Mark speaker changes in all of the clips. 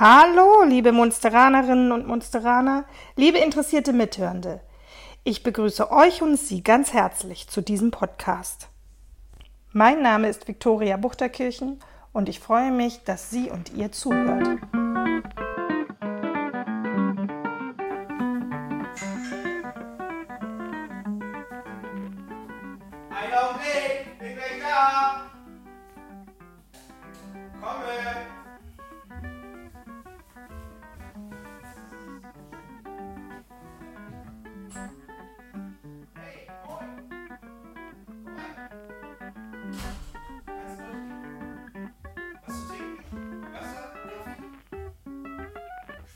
Speaker 1: Hallo, liebe Munsteranerinnen und Munsteraner, liebe interessierte Mithörende. Ich begrüße euch und Sie ganz herzlich zu diesem Podcast. Mein Name ist Viktoria Buchterkirchen und ich freue mich, dass Sie und ihr zuhört.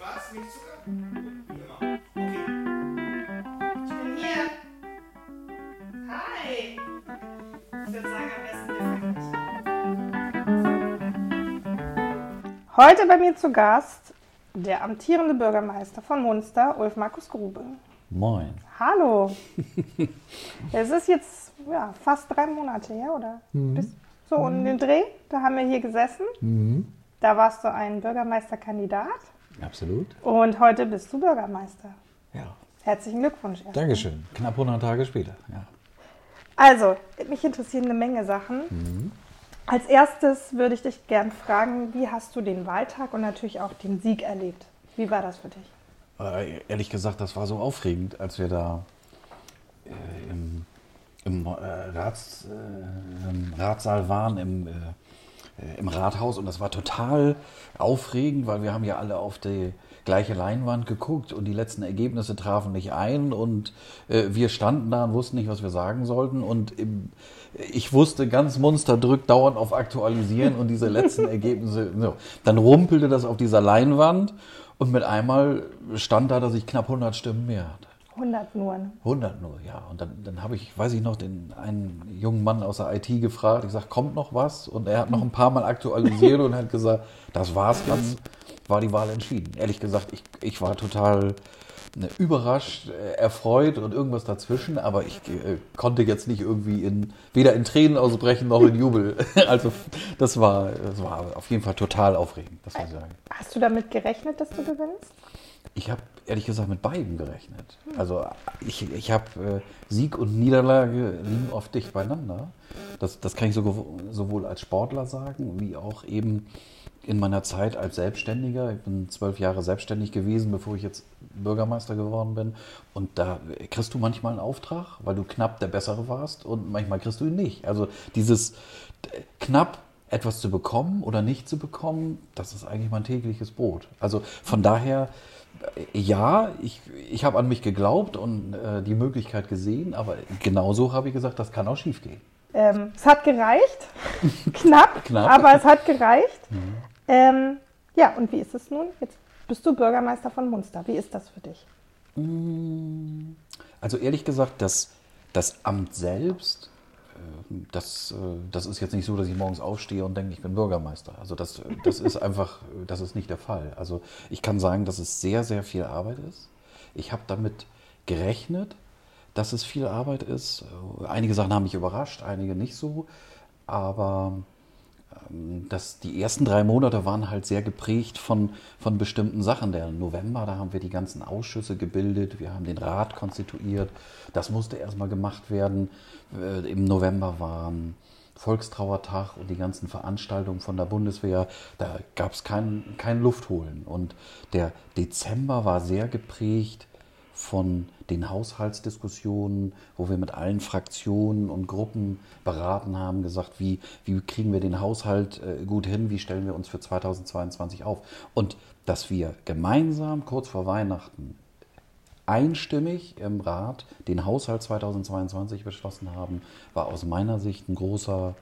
Speaker 2: Schwarz, nicht Zucker? Wie immer. Okay.
Speaker 1: Ich bin hier. Hi. Ich würde sagen, am besten Heute bei mir zu Gast der amtierende Bürgermeister von Munster, Ulf Markus Grube.
Speaker 3: Moin.
Speaker 1: Hallo. es ist jetzt ja, fast drei Monate her, oder? Bis, so um den Dreh, da haben wir hier gesessen. Da warst du ein Bürgermeisterkandidat
Speaker 3: Absolut.
Speaker 1: und heute bist du Bürgermeister.
Speaker 3: Ja.
Speaker 1: Herzlichen Glückwunsch. erstmal.
Speaker 3: Dankeschön. Knapp 100 Tage später. Ja.
Speaker 1: Also, mich interessieren eine Menge Sachen. Als erstes würde ich dich gern fragen, wie hast du den Wahltag und natürlich auch den Sieg erlebt? Wie war das für dich?
Speaker 3: Äh, ehrlich gesagt, das war so aufregend, als wir da äh, im, im, äh, Rats, äh, Ratssaal waren, im, äh, im Rathaus. Und das war total aufregend, weil wir haben ja alle auf die gleiche Leinwand geguckt und die letzten Ergebnisse trafen nicht ein. Und äh, wir standen da und wussten nicht, was wir sagen sollten. Und im, ich wusste, ganz Munster drückt dauernd auf Aktualisieren und diese letzten Ergebnisse. So. Dann rumpelte das auf dieser Leinwand und mit einmal stand da, dass ich knapp 100 Stimmen mehr hatte.
Speaker 1: 100 nur. ne?
Speaker 3: 100 nur, ja. Und dann, dann habe ich, weiß ich noch, den einen jungen Mann aus der IT gefragt. Ich sage, kommt noch was? Und er hat noch ein paar Mal aktualisiert und hat gesagt, das war's jetzt. War die Wahl entschieden. Ehrlich gesagt, ich, ich war total ne, überrascht, äh, erfreut und irgendwas dazwischen, aber ich äh, konnte jetzt nicht irgendwie in, weder in Tränen ausbrechen noch in Jubel. Also das war, das war auf jeden Fall total aufregend, das muss ich sagen.
Speaker 1: Hast du damit gerechnet, dass du gewinnst?
Speaker 3: Ich habe ehrlich gesagt mit beiden gerechnet. Also ich, ich habe äh, Sieg und Niederlage liegen oft dicht beieinander. Das, das kann ich sowohl, sowohl als Sportler sagen, wie auch eben in meiner Zeit als Selbstständiger. Ich bin zwölf Jahre selbstständig gewesen, bevor ich jetzt Bürgermeister geworden bin. Und da kriegst du manchmal einen Auftrag, weil du knapp der Bessere warst und manchmal kriegst du ihn nicht. Also dieses knapp etwas zu bekommen oder nicht zu bekommen, das ist eigentlich mein tägliches Brot. Also von daher, ja, ich, ich habe an mich geglaubt und äh, die Möglichkeit gesehen, aber genauso habe ich gesagt, das kann auch schief gehen.
Speaker 1: Ähm, es hat gereicht. Knapp,
Speaker 3: Knapp.
Speaker 1: aber es hat gereicht. Ähm, ja, und wie ist es nun? Jetzt bist du Bürgermeister von Munster. Wie ist das für dich?
Speaker 3: Also ehrlich gesagt, das, das Amt selbst, das, äh, das ist jetzt nicht so, dass ich morgens aufstehe und denke, ich bin Bürgermeister. Also das, das ist einfach, das ist nicht der Fall. Also ich kann sagen, dass es sehr, sehr viel Arbeit ist. Ich habe damit gerechnet, dass es viel Arbeit ist. Einige Sachen haben mich überrascht, einige nicht so. Aber das, die ersten drei Monate waren halt sehr geprägt von, von bestimmten Sachen. Der November, da haben wir die ganzen Ausschüsse gebildet, wir haben den Rat konstituiert. Das musste erstmal gemacht werden. Äh, Im November waren Volkstrauertag und die ganzen Veranstaltungen von der Bundeswehr. Da gab es kein, kein Luftholen. Und der Dezember war sehr geprägt von den Haushaltsdiskussionen, wo wir mit allen Fraktionen und Gruppen beraten haben, gesagt, wie, wie kriegen wir den Haushalt äh, gut hin, wie stellen wir uns für 2022 auf. Und dass wir gemeinsam kurz vor Weihnachten einstimmig im Rat den Haushalt 2022 beschlossen haben, war aus meiner Sicht ein großer,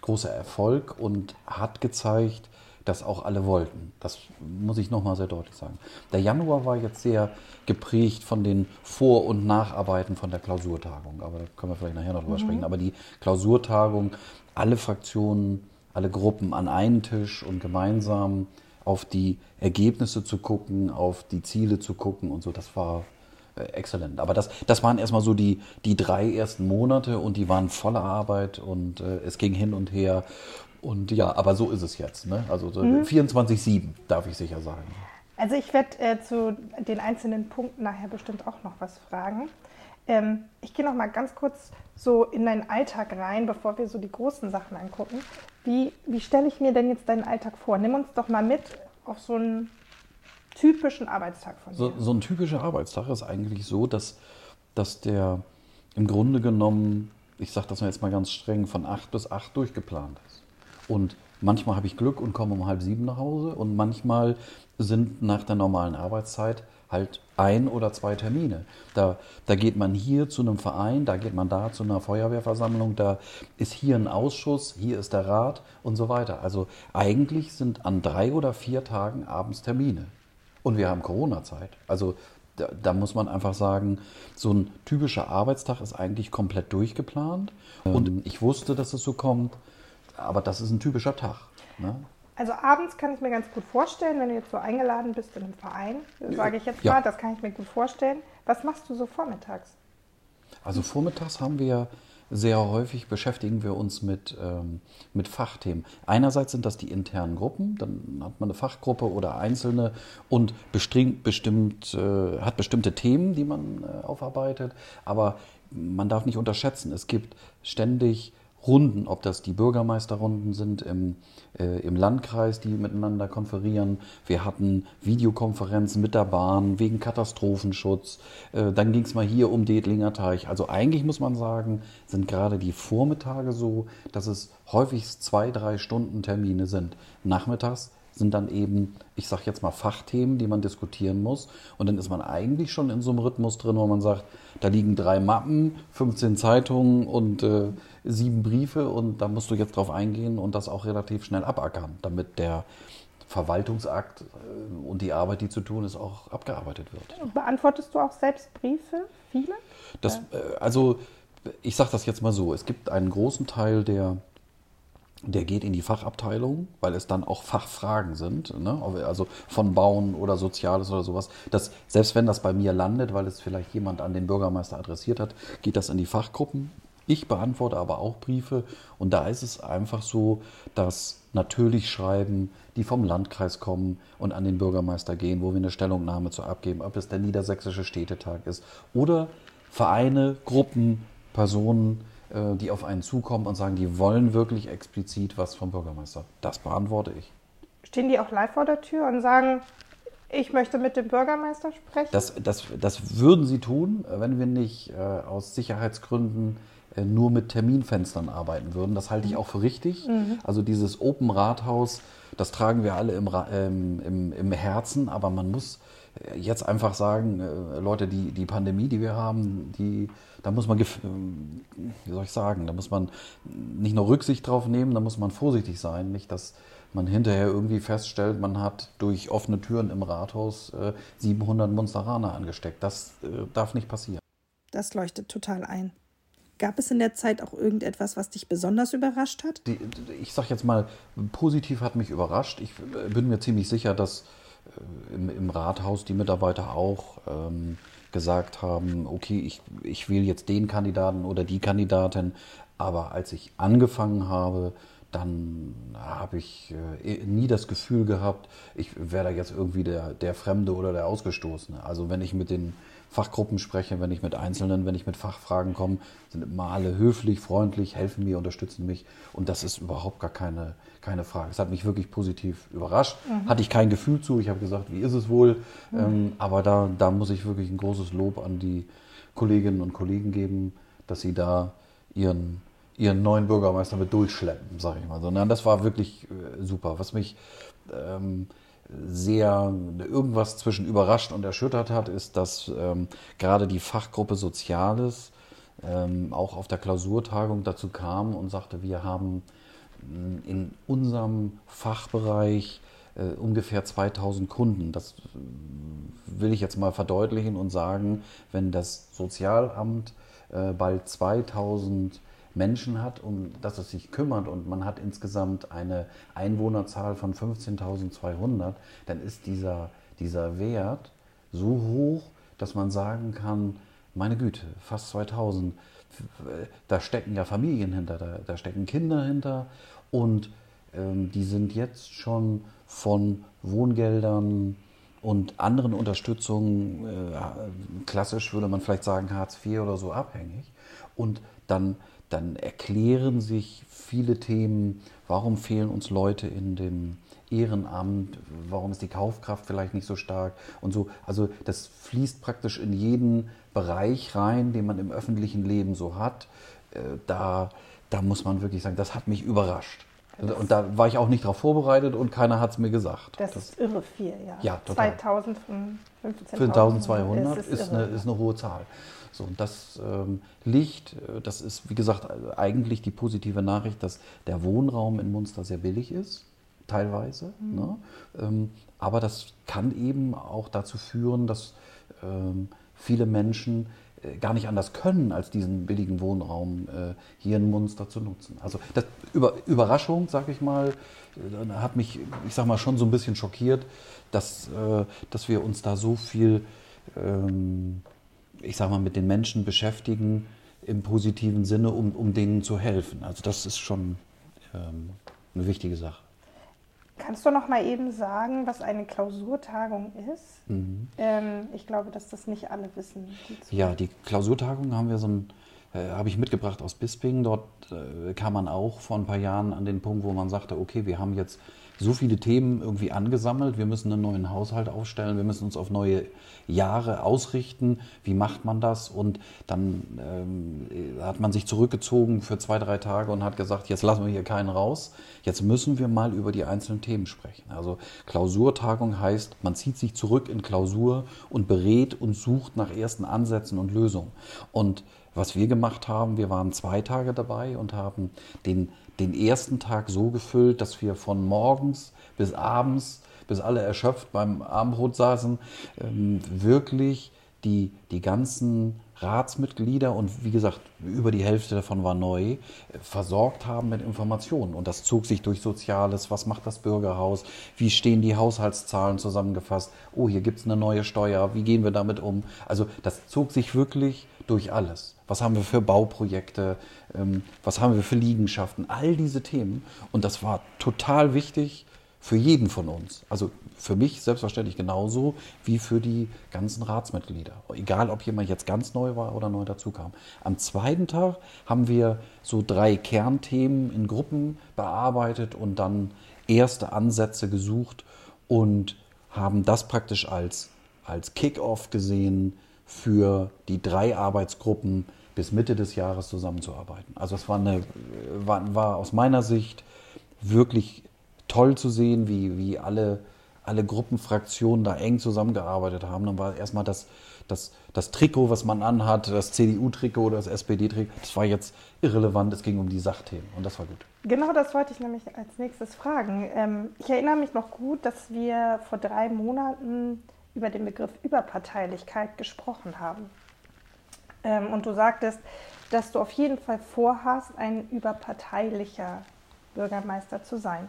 Speaker 3: großer Erfolg und hat gezeigt, dass auch alle wollten. Das muss ich nochmal sehr deutlich sagen. Der Januar war jetzt sehr geprägt von den Vor- und Nacharbeiten von der Klausurtagung. Aber da können wir vielleicht nachher noch drüber sprechen. Aber die Klausurtagung, alle Fraktionen, alle Gruppen an einen Tisch und gemeinsam auf die Ergebnisse zu gucken, auf die Ziele zu gucken und so, das war äh, exzellent. Aber das, das waren erstmal so die, die drei ersten Monate und die waren voller Arbeit und äh, es ging hin und her. Und ja, aber so ist es jetzt. Ne? Also so 24-7, darf ich sicher sagen.
Speaker 1: Also ich werde äh, zu den einzelnen Punkten nachher bestimmt auch noch was fragen. Ähm, ich gehe noch mal ganz kurz so in deinen Alltag rein, bevor wir so die großen Sachen angucken. Wie, wie stelle ich mir denn jetzt deinen Alltag vor? Nimm uns doch mal mit auf so einen typischen Arbeitstag von dir.
Speaker 3: So, so ein typischer Arbeitstag ist eigentlich so, dass, dass der im Grunde genommen, ich sage das mal jetzt mal ganz streng, von 8 bis 8 durchgeplant ist. Und manchmal habe ich Glück und komme um halb sieben nach Hause und manchmal sind nach der normalen Arbeitszeit halt ein oder zwei Termine. Da, da geht man hier zu einem Verein, da geht man da zu einer Feuerwehrversammlung, da ist hier ein Ausschuss, hier ist der Rat und so weiter. Also eigentlich sind an drei oder vier Tagen abends Termine. Und wir haben Corona-Zeit. Also da, da, muss man einfach sagen, so ein typischer Arbeitstag ist eigentlich komplett durchgeplant. Und ich wusste, dass es so kommt, aber das ist ein typischer Tag. Ne?
Speaker 1: Also abends kann ich mir ganz gut vorstellen, wenn du jetzt so eingeladen bist in einem Verein, sage ich jetzt
Speaker 3: Ja.
Speaker 1: mal, das kann ich mir gut vorstellen. Was machst du so vormittags?
Speaker 3: Also vormittags haben wir sehr häufig beschäftigen wir uns mit, ähm, mit Fachthemen. Einerseits sind das die internen Gruppen, dann hat man eine Fachgruppe oder einzelne und bestimmt, bestimmt äh, hat bestimmte Themen, die man äh, aufarbeitet. Aber man darf nicht unterschätzen, es gibt ständig Runden, ob das die Bürgermeisterrunden sind im, äh, im Landkreis, die miteinander konferieren. Wir hatten Videokonferenzen mit der Bahn wegen Katastrophenschutz. Äh, dann ging es mal hier um Detlinger Teich. Also eigentlich muss man sagen, sind gerade die Vormittage so, dass es häufig zwei, drei Stunden Termine sind. Nachmittags sind dann eben, ich sage jetzt mal, Fachthemen, die man diskutieren muss. Und dann ist man eigentlich schon in so einem Rhythmus drin, wo man sagt, da liegen drei Mappen, 15 Zeitungen und äh, sieben Briefe und da musst du jetzt drauf eingehen und das auch relativ schnell abackern, damit der Verwaltungsakt äh, und die Arbeit, die zu tun ist, auch abgearbeitet wird.
Speaker 1: Beantwortest du auch selbst Briefe? Viele?
Speaker 3: Das, äh, also, ich sage das jetzt mal so: Es gibt einen großen Teil, der, der geht in die Fachabteilung, weil es dann auch Fachfragen sind, ne? also von Bauen oder Soziales oder sowas. Das, selbst wenn das bei mir landet, weil es vielleicht jemand an den Bürgermeister adressiert hat, geht das in die Fachgruppen. Ich beantworte aber auch Briefe und da ist es einfach so, dass natürlich Schreiben, die vom Landkreis kommen und an den Bürgermeister gehen, wo wir eine Stellungnahme zu abgeben, ob es der Niedersächsische Städtetag ist oder Vereine, Gruppen, Personen, die auf einen zukommen und sagen, die wollen wirklich explizit was vom Bürgermeister. Das beantworte ich.
Speaker 1: Stehen die auch live vor der Tür und sagen, ich möchte mit dem Bürgermeister sprechen?
Speaker 3: Das, das, das würden sie tun, wenn wir nicht äh, aus Sicherheitsgründen äh, nur mit Terminfenstern arbeiten würden. Das halte ich auch für richtig. Also dieses Open Rathaus, das tragen wir alle im, ähm, im, im Herzen, aber man muss äh, jetzt einfach sagen, äh, Leute, die, die Pandemie, die wir haben, die, da muss man, ähm, wie soll ich sagen, da muss man nicht nur Rücksicht drauf nehmen, da muss man vorsichtig sein, nicht, dass man hinterher irgendwie feststellt, man hat durch offene Türen im Rathaus äh, 700 Monsteraner angesteckt. Das äh, darf nicht passieren.
Speaker 1: Das leuchtet total ein. Gab es in der Zeit auch irgendetwas, was dich besonders überrascht hat?
Speaker 3: Die, ich sag jetzt mal, positiv hat mich überrascht. Ich äh, bin mir ziemlich sicher, dass äh, im, im Rathaus die Mitarbeiter auch ähm, gesagt haben, okay, ich, ich wähle jetzt den Kandidaten oder die Kandidatin. Aber als ich angefangen habe, dann habe ich äh, nie das Gefühl gehabt, ich wäre da jetzt irgendwie der, der Fremde oder der Ausgestoßene. Also wenn ich mit den Fachgruppen spreche, wenn ich mit Einzelnen, wenn ich mit Fachfragen komme, sind immer alle höflich, freundlich, helfen mir, unterstützen mich. Und das ist überhaupt gar keine, keine Frage. Es hat mich wirklich positiv überrascht. Hatte ich kein Gefühl zu. Ich habe gesagt, wie ist es wohl? Ähm, aber da, da muss ich wirklich ein großes Lob an die Kolleginnen und Kollegen geben, dass sie da ihren, ihren neuen Bürgermeister mit durchschleppen, sage ich mal so. Nein, das war wirklich äh, super. Was mich ähm, sehr irgendwas zwischen überrascht und erschüttert hat, ist, dass ähm, gerade die Fachgruppe Soziales ähm, auch auf der Klausurtagung dazu kam und sagte, wir haben mh, in unserem Fachbereich äh, ungefähr 2000 Kunden. Das äh, will ich jetzt mal verdeutlichen und sagen, wenn das Sozialamt äh, bald 2000 Menschen hat, um das es sich kümmert und man hat insgesamt eine Einwohnerzahl von 15.200, dann ist dieser, dieser Wert so hoch, dass man sagen kann, meine Güte, fast 2000, da stecken ja Familien hinter, da, da stecken Kinder hinter und ähm, die sind jetzt schon von Wohngeldern und anderen Unterstützungen, äh, klassisch würde man vielleicht sagen Hartz IV oder so, abhängig. Und dann, dann erklären sich viele Themen, warum fehlen uns Leute in dem Ehrenamt, warum ist die Kaufkraft vielleicht nicht so stark und so. Also das fließt praktisch in jeden Bereich rein, den man im öffentlichen Leben so hat. Äh, da, da muss man wirklich sagen, das hat mich überrascht. Und da war ich auch nicht darauf vorbereitet und keiner hat es mir gesagt.
Speaker 1: Das, das, ist irre viel, ja.
Speaker 3: Ja, total.
Speaker 1: 2000 von
Speaker 3: 15.200 ist, ist, eine, ist eine hohe Zahl. So, und das ähm, Licht, äh, das ist, wie gesagt, eigentlich die positive Nachricht, dass der Wohnraum in Munster sehr billig ist, teilweise. Mhm. Ne? Ähm, aber das kann eben auch dazu führen, dass ähm, viele Menschen gar nicht anders können, als diesen billigen Wohnraum äh, hier in Munster zu nutzen. Also das Über, Überraschung, sag ich mal, äh, hat mich, ich sag mal, schon so ein bisschen schockiert, dass, äh, dass wir uns da so viel, ähm, ich sag mal, mit den Menschen beschäftigen im positiven Sinne, um, um denen zu helfen. Also das ist schon ähm, eine wichtige Sache.
Speaker 1: Kannst du noch mal eben sagen, was eine Klausurtagung ist? Mhm. Ähm, ich glaube, dass das nicht alle wissen.
Speaker 3: Die ja, die Klausurtagung haben wir so ein, äh, habe ich mitgebracht aus Bisping. Dort äh, kam man auch vor ein paar Jahren an den Punkt, wo man sagte, okay, wir haben jetzt so viele Themen irgendwie angesammelt. Wir müssen einen neuen Haushalt aufstellen. Wir müssen uns auf neue Jahre ausrichten. Wie macht man das? Und dann ähm, hat man sich zurückgezogen für zwei, drei Tage und hat gesagt, jetzt lassen wir hier keinen raus. Jetzt müssen wir mal über die einzelnen Themen sprechen. Also Klausurtagung heißt, man zieht sich zurück in Klausur und berät und sucht nach ersten Ansätzen und Lösungen. Und was wir gemacht haben, wir waren zwei Tage dabei und haben den den ersten Tag so gefüllt, dass wir von morgens bis abends, bis alle erschöpft beim Abendbrot saßen, ähm, wirklich die, die ganzen Ratsmitglieder und wie gesagt, über die Hälfte davon war neu, äh, versorgt haben mit Informationen. Und das zog sich durch Soziales, was macht das Bürgerhaus, wie stehen die Haushaltszahlen zusammengefasst, oh, hier gibt es eine neue Steuer, wie gehen wir damit um. Also das zog sich wirklich durch alles. Was haben wir für Bauprojekte, ähm, was haben wir für Liegenschaften, all diese Themen. Und das war total wichtig für jeden von uns. Also für mich selbstverständlich genauso wie für die ganzen Ratsmitglieder. Egal, ob jemand jetzt ganz neu war oder neu dazukam. Am zweiten Tag haben wir so drei Kernthemen in Gruppen bearbeitet und dann erste Ansätze gesucht und haben das praktisch als, als Kick-off gesehen für die drei Arbeitsgruppen bis Mitte des Jahres zusammenzuarbeiten. Also es war, eine, war, war aus meiner Sicht wirklich toll zu sehen, wie, wie alle, alle Gruppenfraktionen da eng zusammengearbeitet haben. Dann war erstmal das, das, das Trikot, was man anhat, das CDU-Trikot oder das SPD-Trikot, das war jetzt irrelevant, es ging um die Sachthemen und das war gut.
Speaker 1: Genau das wollte ich nämlich als nächstes fragen. Ähm, ich erinnere mich noch gut, dass wir vor drei Monaten über den Begriff Überparteilichkeit gesprochen haben. Ähm, und du sagtest, dass du auf jeden Fall vorhast, ein überparteilicher Bürgermeister zu sein.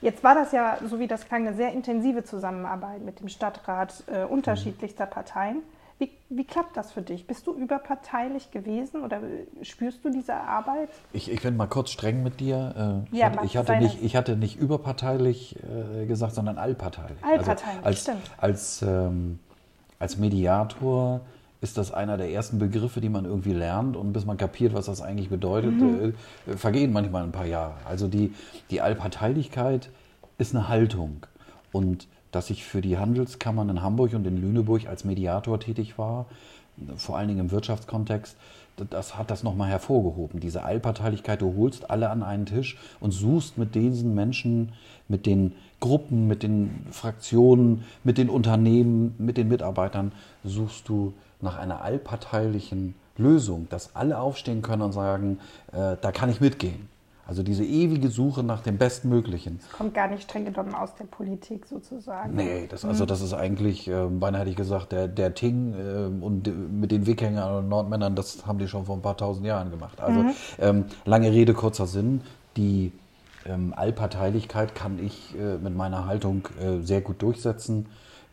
Speaker 1: Jetzt war das ja, so wie das klang, eine sehr intensive Zusammenarbeit mit dem Stadtrat äh, unterschiedlichster Parteien. Wie, wie, klappt das für dich? Bist du überparteilich gewesen oder spürst du diese Arbeit?
Speaker 3: Ich, ich bin mal kurz streng mit dir. Äh, ich, ja, hatte, ich, hatte nicht, ich hatte nicht überparteilich äh, gesagt, sondern allparteilich.
Speaker 1: Allparteilich,
Speaker 3: also als,
Speaker 1: stimmt.
Speaker 3: Als, ähm, als Mediator ist das einer der ersten Begriffe, die man irgendwie lernt und bis man kapiert, was das eigentlich bedeutet, mhm. äh, vergehen manchmal ein paar Jahre. Also die, die Allparteilichkeit ist eine Haltung und dass ich für die Handelskammern in Hamburg und in Lüneburg als Mediator tätig war, vor allen Dingen im Wirtschaftskontext, das hat das nochmal hervorgehoben. Diese Allparteilichkeit, du holst alle an einen Tisch und suchst mit diesen Menschen, mit den Gruppen, mit den Fraktionen, mit den Unternehmen, mit den Mitarbeitern, suchst du nach einer allparteilichen Lösung, dass alle aufstehen können und sagen, äh, da kann ich mitgehen. Also diese ewige Suche nach dem Bestmöglichen.
Speaker 1: Das kommt gar nicht streng genommen aus der Politik sozusagen.
Speaker 3: Nee, das, also das ist eigentlich, äh, beinahe hätte ich gesagt, der, der Ting äh, und mit den Wikingern und Nordmännern, das haben die schon vor ein paar tausend Jahren gemacht. Also mhm. ähm, lange Rede, kurzer Sinn, die ähm, Allparteilichkeit kann ich äh, mit meiner Haltung äh, sehr gut durchsetzen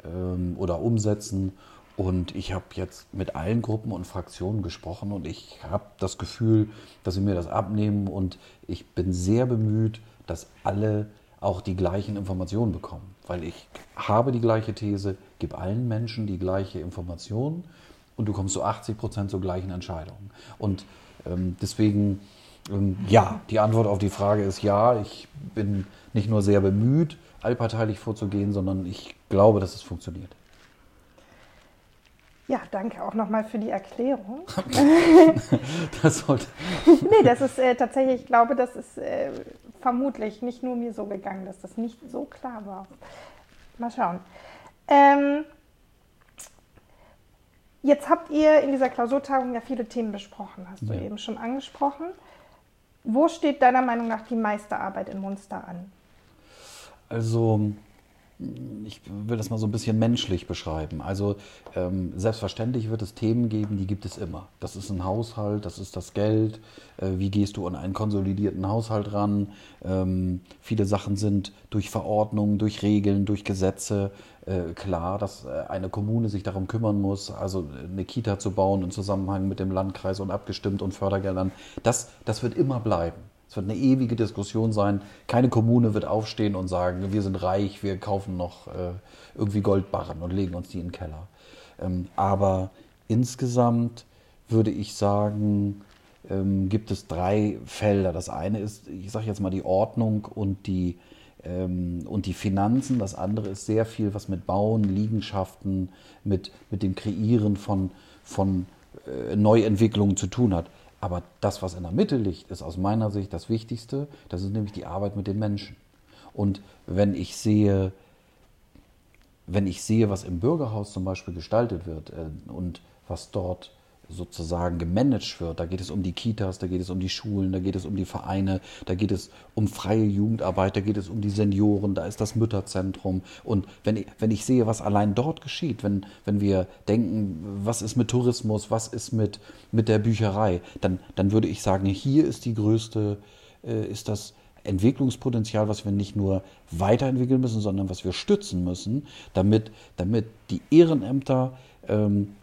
Speaker 3: ähm, oder umsetzen. Und ich habe jetzt mit allen Gruppen und Fraktionen gesprochen und ich habe das Gefühl, dass sie mir das abnehmen und ich bin sehr bemüht, dass alle auch die gleichen Informationen bekommen. Weil ich habe die gleiche These, gib allen Menschen die gleiche Information und du kommst zu 80 Prozent zur gleichen Entscheidung. Und ähm, deswegen, ähm, ja, die Antwort auf die Frage ist ja, ich bin nicht nur sehr bemüht, allparteilich vorzugehen, sondern ich glaube, dass es funktioniert.
Speaker 1: Ja, danke auch nochmal für die Erklärung.
Speaker 3: das sollte.
Speaker 1: nee, das ist äh, tatsächlich, ich glaube, das ist äh, vermutlich nicht nur mir so gegangen, dass das nicht so klar war. Mal schauen. Ähm, jetzt habt ihr in dieser Klausurtagung ja viele Themen besprochen, hast du
Speaker 3: Ja.
Speaker 1: eben schon angesprochen. Wo steht deiner Meinung nach die meiste Arbeit in Munster an?
Speaker 3: Also, ich will das mal so ein bisschen menschlich beschreiben. Also, ähm, selbstverständlich wird es Themen geben, die gibt es immer. Das ist ein Haushalt, das ist das Geld. Äh, wie gehst du an einen konsolidierten Haushalt ran? Ähm, viele Sachen sind durch Verordnungen, durch Regeln, durch Gesetze äh, klar, dass äh, eine Kommune sich darum kümmern muss, also eine Kita zu bauen im Zusammenhang mit dem Landkreis und abgestimmt und Fördergeldern. Das, das wird immer bleiben. Es wird eine ewige Diskussion sein. Keine Kommune wird aufstehen und sagen, wir sind reich, wir kaufen noch äh, irgendwie Goldbarren und legen uns die in den Keller. Ähm, aber insgesamt würde ich sagen, ähm, gibt es drei Felder. Das eine ist, ich sage jetzt mal, die Ordnung und die, ähm, und die Finanzen. Das andere ist sehr viel, was mit Bauen, Liegenschaften, mit, mit dem Kreieren von, von äh, Neuentwicklungen zu tun hat. Aber das, was in der Mitte liegt, ist aus meiner Sicht das Wichtigste. Das ist nämlich die Arbeit mit den Menschen. Und wenn ich sehe, wenn ich sehe, was im Bürgerhaus zum Beispiel gestaltet wird äh, und was dort sozusagen gemanagt wird, da geht es um die Kitas, da geht es um die Schulen, da geht es um die Vereine, da geht es um freie Jugendarbeit, da geht es um die Senioren, da ist das Mütterzentrum. Und wenn ich, wenn ich sehe, was allein dort geschieht, wenn, wenn wir denken, was ist mit Tourismus, was ist mit, mit der Bücherei, dann, dann würde ich sagen, hier ist die größte, äh, ist das Entwicklungspotenzial, was wir nicht nur weiterentwickeln müssen, sondern was wir stützen müssen, damit, damit die Ehrenämter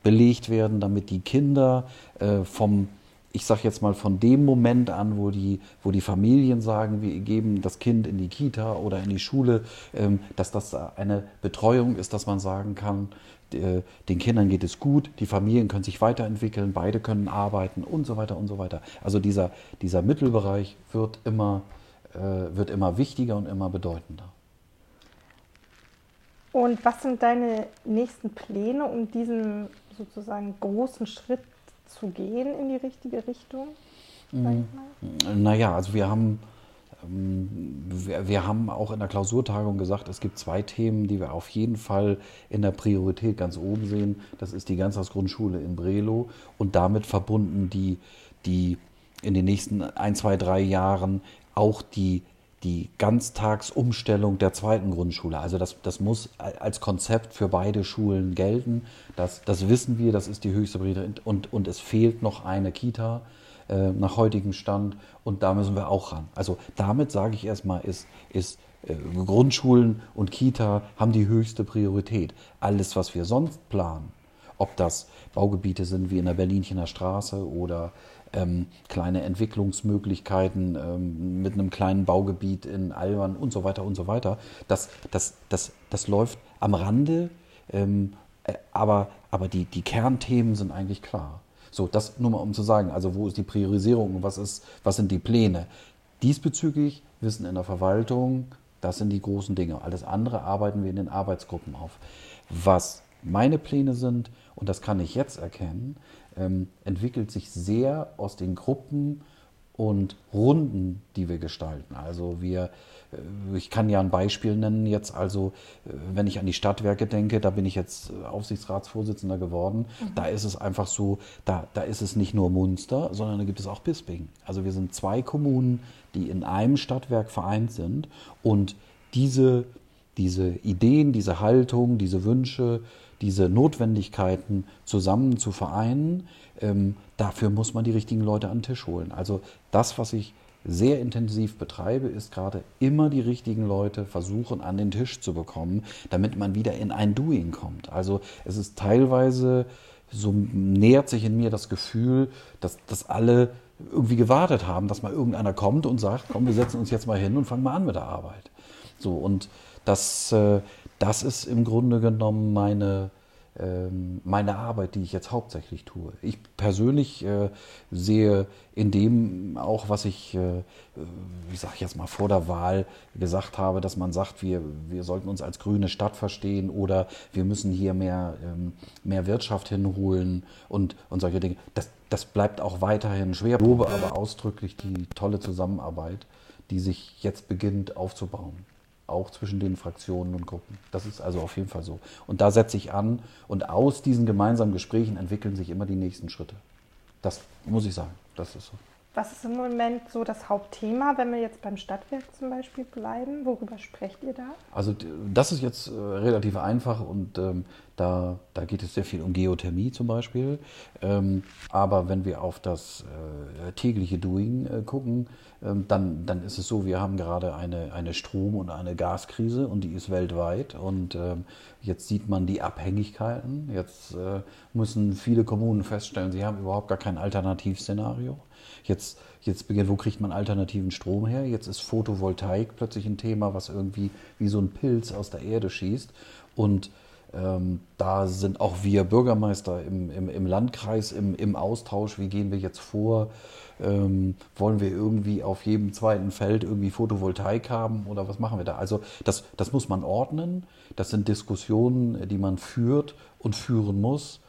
Speaker 3: belegt werden, damit die Kinder äh, vom, ich sage jetzt mal, von dem Moment an, wo die, wo die Familien sagen, wir geben das Kind in die Kita oder in die Schule, ähm, dass das eine Betreuung ist, dass man sagen kann, äh, den Kindern geht es gut, die Familien können sich weiterentwickeln, beide können arbeiten und so weiter und so weiter. Also dieser, dieser Mittelbereich wird immer, äh, wird immer wichtiger und immer bedeutender.
Speaker 1: Und was sind deine nächsten Pläne, um diesen sozusagen großen Schritt zu gehen in die richtige Richtung? Mal?
Speaker 3: Naja, also wir haben, ähm, wir haben auch in der Klausurtagung gesagt, es gibt zwei Themen, die wir auf jeden Fall in der Priorität ganz oben sehen. Das ist die Ganztagsgrundschule in Brelo und damit verbunden die, die in den nächsten ein, zwei, drei Jahren auch die, die Ganztagsumstellung der zweiten Grundschule. Also das, das muss als Konzept für beide Schulen gelten. Das, das wissen wir, das ist die höchste Priorität. Und, und es fehlt noch eine Kita äh, nach heutigem Stand und da müssen wir auch ran. Also damit sage ich erstmal, ist, ist äh, Grundschulen und Kita haben die höchste Priorität. Alles, was wir sonst planen, ob das Baugebiete sind wie in der Berlinchener Straße oder ähm, kleine Entwicklungsmöglichkeiten ähm, mit einem kleinen Baugebiet in Alban und so weiter und so weiter. Das, das, das, das läuft am Rande, ähm, äh, aber, aber die, die Kernthemen sind eigentlich klar. So, das nur mal um zu sagen, also wo ist die Priorisierung und was, ist, was sind die Pläne? Diesbezüglich Wissen in der Verwaltung, das sind die großen Dinge. Alles andere arbeiten wir in den Arbeitsgruppen auf. Was meine Pläne sind, und das kann ich jetzt erkennen, ähm, entwickelt sich sehr aus den Gruppen und Runden, die wir gestalten. Also wir, äh, ich kann ja ein Beispiel nennen jetzt, also äh, wenn ich an die Stadtwerke denke, da bin ich jetzt äh, Aufsichtsratsvorsitzender geworden, da ist es einfach so, da, da ist es nicht nur Munster, sondern da gibt es auch Bisping. Also wir sind zwei Kommunen, die in einem Stadtwerk vereint sind und diese, diese Ideen, diese Haltung, diese Wünsche, diese Notwendigkeiten zusammen zu vereinen, ähm, dafür muss man die richtigen Leute an den Tisch holen. Also das, was ich sehr intensiv betreibe, ist gerade immer die richtigen Leute versuchen an den Tisch zu bekommen, damit man wieder in ein Doing kommt. Also es ist teilweise, so nähert sich in mir das Gefühl, dass, dass alle irgendwie gewartet haben, dass mal irgendeiner kommt und sagt, komm, wir setzen uns jetzt mal hin und fangen mal an mit der Arbeit. So, und das, äh, das ist im Grunde genommen meine, ähm, meine Arbeit, die ich jetzt hauptsächlich tue. Ich persönlich äh, sehe in dem auch, was ich, äh, ich sage jetzt mal vor der Wahl gesagt habe, dass man sagt, wir, wir sollten uns als grüne Stadt verstehen oder wir müssen hier mehr, ähm, mehr Wirtschaft hinholen und, und solche Dinge. Das, das bleibt auch weiterhin schwer. Ich lobe aber ausdrücklich die tolle Zusammenarbeit, die sich jetzt beginnt aufzubauen auch zwischen den Fraktionen und Gruppen. Das ist also auf jeden Fall so. Und da setze ich an und aus diesen gemeinsamen Gesprächen entwickeln sich immer die nächsten Schritte. Das muss ich sagen, das ist so.
Speaker 1: Was ist im Moment so das Hauptthema, wenn wir jetzt beim Stadtwerk zum Beispiel bleiben? Worüber sprecht ihr da?
Speaker 3: Also das ist jetzt äh, relativ einfach und ähm, da, da geht es sehr viel um Geothermie zum Beispiel. Ähm, aber wenn wir auf das äh, tägliche Doing äh, gucken, ähm, dann, dann ist es so, wir haben gerade eine, eine Strom- und eine Gaskrise und die ist weltweit. Und ähm, jetzt sieht man die Abhängigkeiten. Jetzt äh, müssen viele Kommunen feststellen, sie haben überhaupt gar kein Alternativszenario. Jetzt, jetzt beginnt, wo kriegt man alternativen Strom her? Jetzt ist Photovoltaik plötzlich ein Thema, was irgendwie wie so ein Pilz aus der Erde schießt. Und ähm, da sind auch wir Bürgermeister im, im, im Landkreis im, im, Austausch. Wie gehen wir jetzt vor? Ähm, wollen wir irgendwie auf jedem zweiten Feld irgendwie Photovoltaik haben oder was machen wir da? Also das, das muss man ordnen. Das sind Diskussionen, die man führt und führen muss.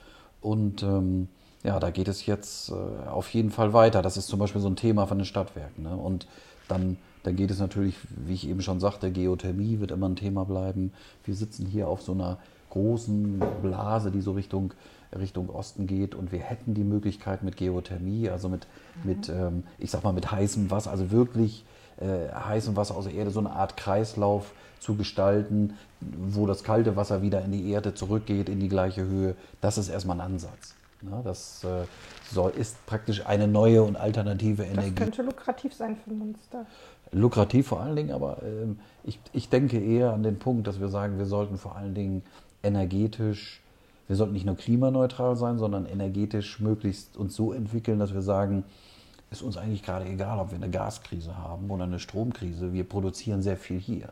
Speaker 3: Und ähm, ja, da geht es jetzt äh, auf jeden Fall weiter. Das ist zum Beispiel so ein Thema von den Stadtwerken. Ne? Und dann, dann geht es natürlich, wie ich eben schon sagte, Geothermie wird immer ein Thema bleiben. Wir sitzen hier auf so einer großen Blase, die so Richtung, Richtung Osten geht. Und wir hätten die Möglichkeit mit Geothermie, also mit, mhm. mit ähm, ich sag mal, mit heißem Wasser, also wirklich äh, heißem Wasser aus der Erde, so eine Art Kreislauf zu gestalten, wo das kalte Wasser wieder in die Erde zurückgeht, in die gleiche Höhe. Das ist erstmal ein Ansatz. Ja, das äh, soll, ist praktisch eine neue und alternative Energie.
Speaker 1: Das könnte lukrativ sein für Munster.
Speaker 3: Lukrativ vor allen Dingen, aber äh, ich, ich denke eher an den Punkt, dass wir sagen, wir sollten vor allen Dingen energetisch, wir sollten nicht nur klimaneutral sein, sondern energetisch möglichst uns so entwickeln, dass wir sagen, ist uns eigentlich gerade egal, ob wir eine Gaskrise haben oder eine Stromkrise. Wir produzieren sehr viel hier.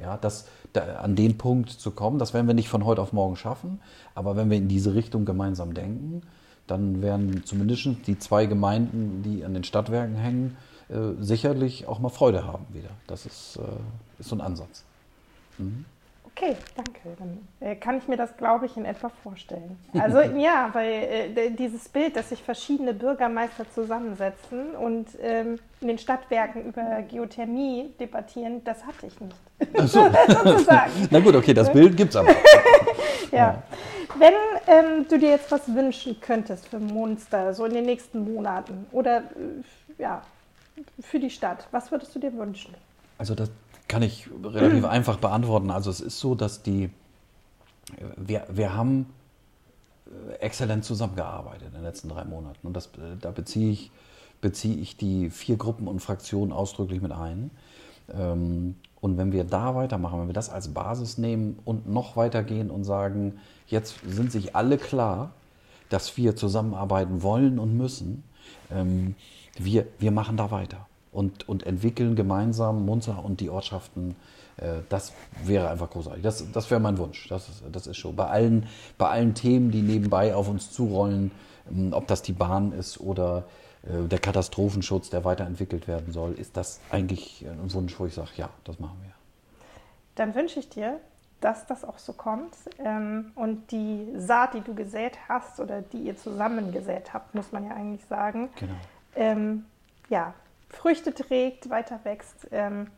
Speaker 3: Ja, das, da, an den Punkt zu kommen, das werden wir nicht von heute auf morgen schaffen. Aber wenn wir in diese Richtung gemeinsam denken, dann werden zumindest die zwei Gemeinden, die an den Stadtwerken hängen, äh, sicherlich auch mal Freude haben wieder. Das ist, äh, ist so ein Ansatz.
Speaker 1: Mhm. Okay, danke. Dann äh, kann ich mir das, glaube ich, in etwa vorstellen. Also ja, weil äh, dieses Bild, dass sich verschiedene Bürgermeister zusammensetzen und ähm, in den Stadtwerken über Geothermie debattieren, das hatte ich nicht.
Speaker 3: Ach so. Na gut, okay, das Bild gibt es aber.
Speaker 1: ja. ja. Wenn ähm, du dir jetzt was wünschen könntest für Monster, so in den nächsten Monaten oder äh, ja, für die Stadt, was würdest du dir wünschen?
Speaker 3: Also das kann ich relativ einfach beantworten. Also es ist so, dass die, wir, wir haben äh, exzellent zusammengearbeitet in den letzten drei Monaten. Und das, äh, da beziehe ich, beziehe ich die vier Gruppen und Fraktionen ausdrücklich mit ein. Ähm, und wenn wir da weitermachen, wenn wir das als Basis nehmen und noch weitergehen und sagen, jetzt sind sich alle klar, dass wir zusammenarbeiten wollen und müssen, ähm, wir, wir machen da weiter und, und entwickeln gemeinsam Munzer und die Ortschaften. Äh, das wäre einfach großartig. Das, das wäre mein Wunsch. Das ist, das ist schon. Bei allen, bei allen Themen, die nebenbei auf uns zurollen, ähm, ob das die Bahn ist oder äh, der Katastrophenschutz, der weiterentwickelt werden soll, ist das eigentlich ein Wunsch, wo ich sage, ja, das machen wir.
Speaker 1: Dann wünsche ich dir, dass das auch so kommt. Ähm, und die Saat, die du gesät hast oder die ihr zusammen gesät habt, muss man ja eigentlich sagen,
Speaker 3: genau.
Speaker 1: ähm, ja, Früchte trägt, weiter wächst ähm,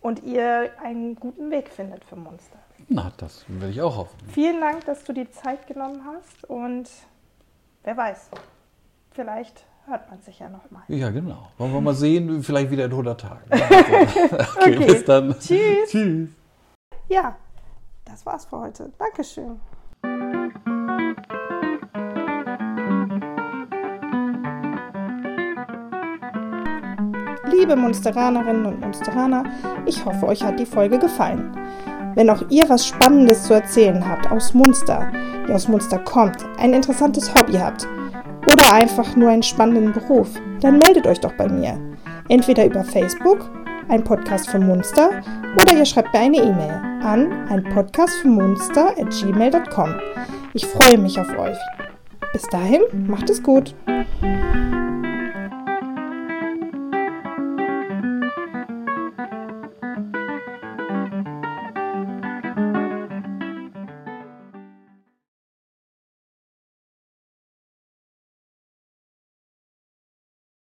Speaker 1: und ihr einen guten Weg findet für Monster.
Speaker 3: Na, das will ich auch hoffen.
Speaker 1: Vielen Dank, dass du die Zeit genommen hast und wer weiß, vielleicht hört man sich ja nochmal.
Speaker 3: Ja, genau. Wollen wir mal sehen, vielleicht wieder in 100 Tagen. okay, okay, bis dann.
Speaker 1: Tschüss.
Speaker 3: Tschüss.
Speaker 1: Ja, das war's für heute. Dankeschön. Liebe Monsteranerinnen und Monsteraner, ich hoffe, euch hat die Folge gefallen. Wenn auch ihr was Spannendes zu erzählen habt aus Munster, ihr aus Munster kommt, ein interessantes Hobby habt oder einfach nur einen spannenden Beruf, dann meldet euch doch bei mir. Entweder über Facebook, ein Podcast für Munster, oder ihr schreibt mir eine E-Mail an ein Podcast für Munster at gmail.com. Ich freue mich auf euch. Bis dahin, macht es gut.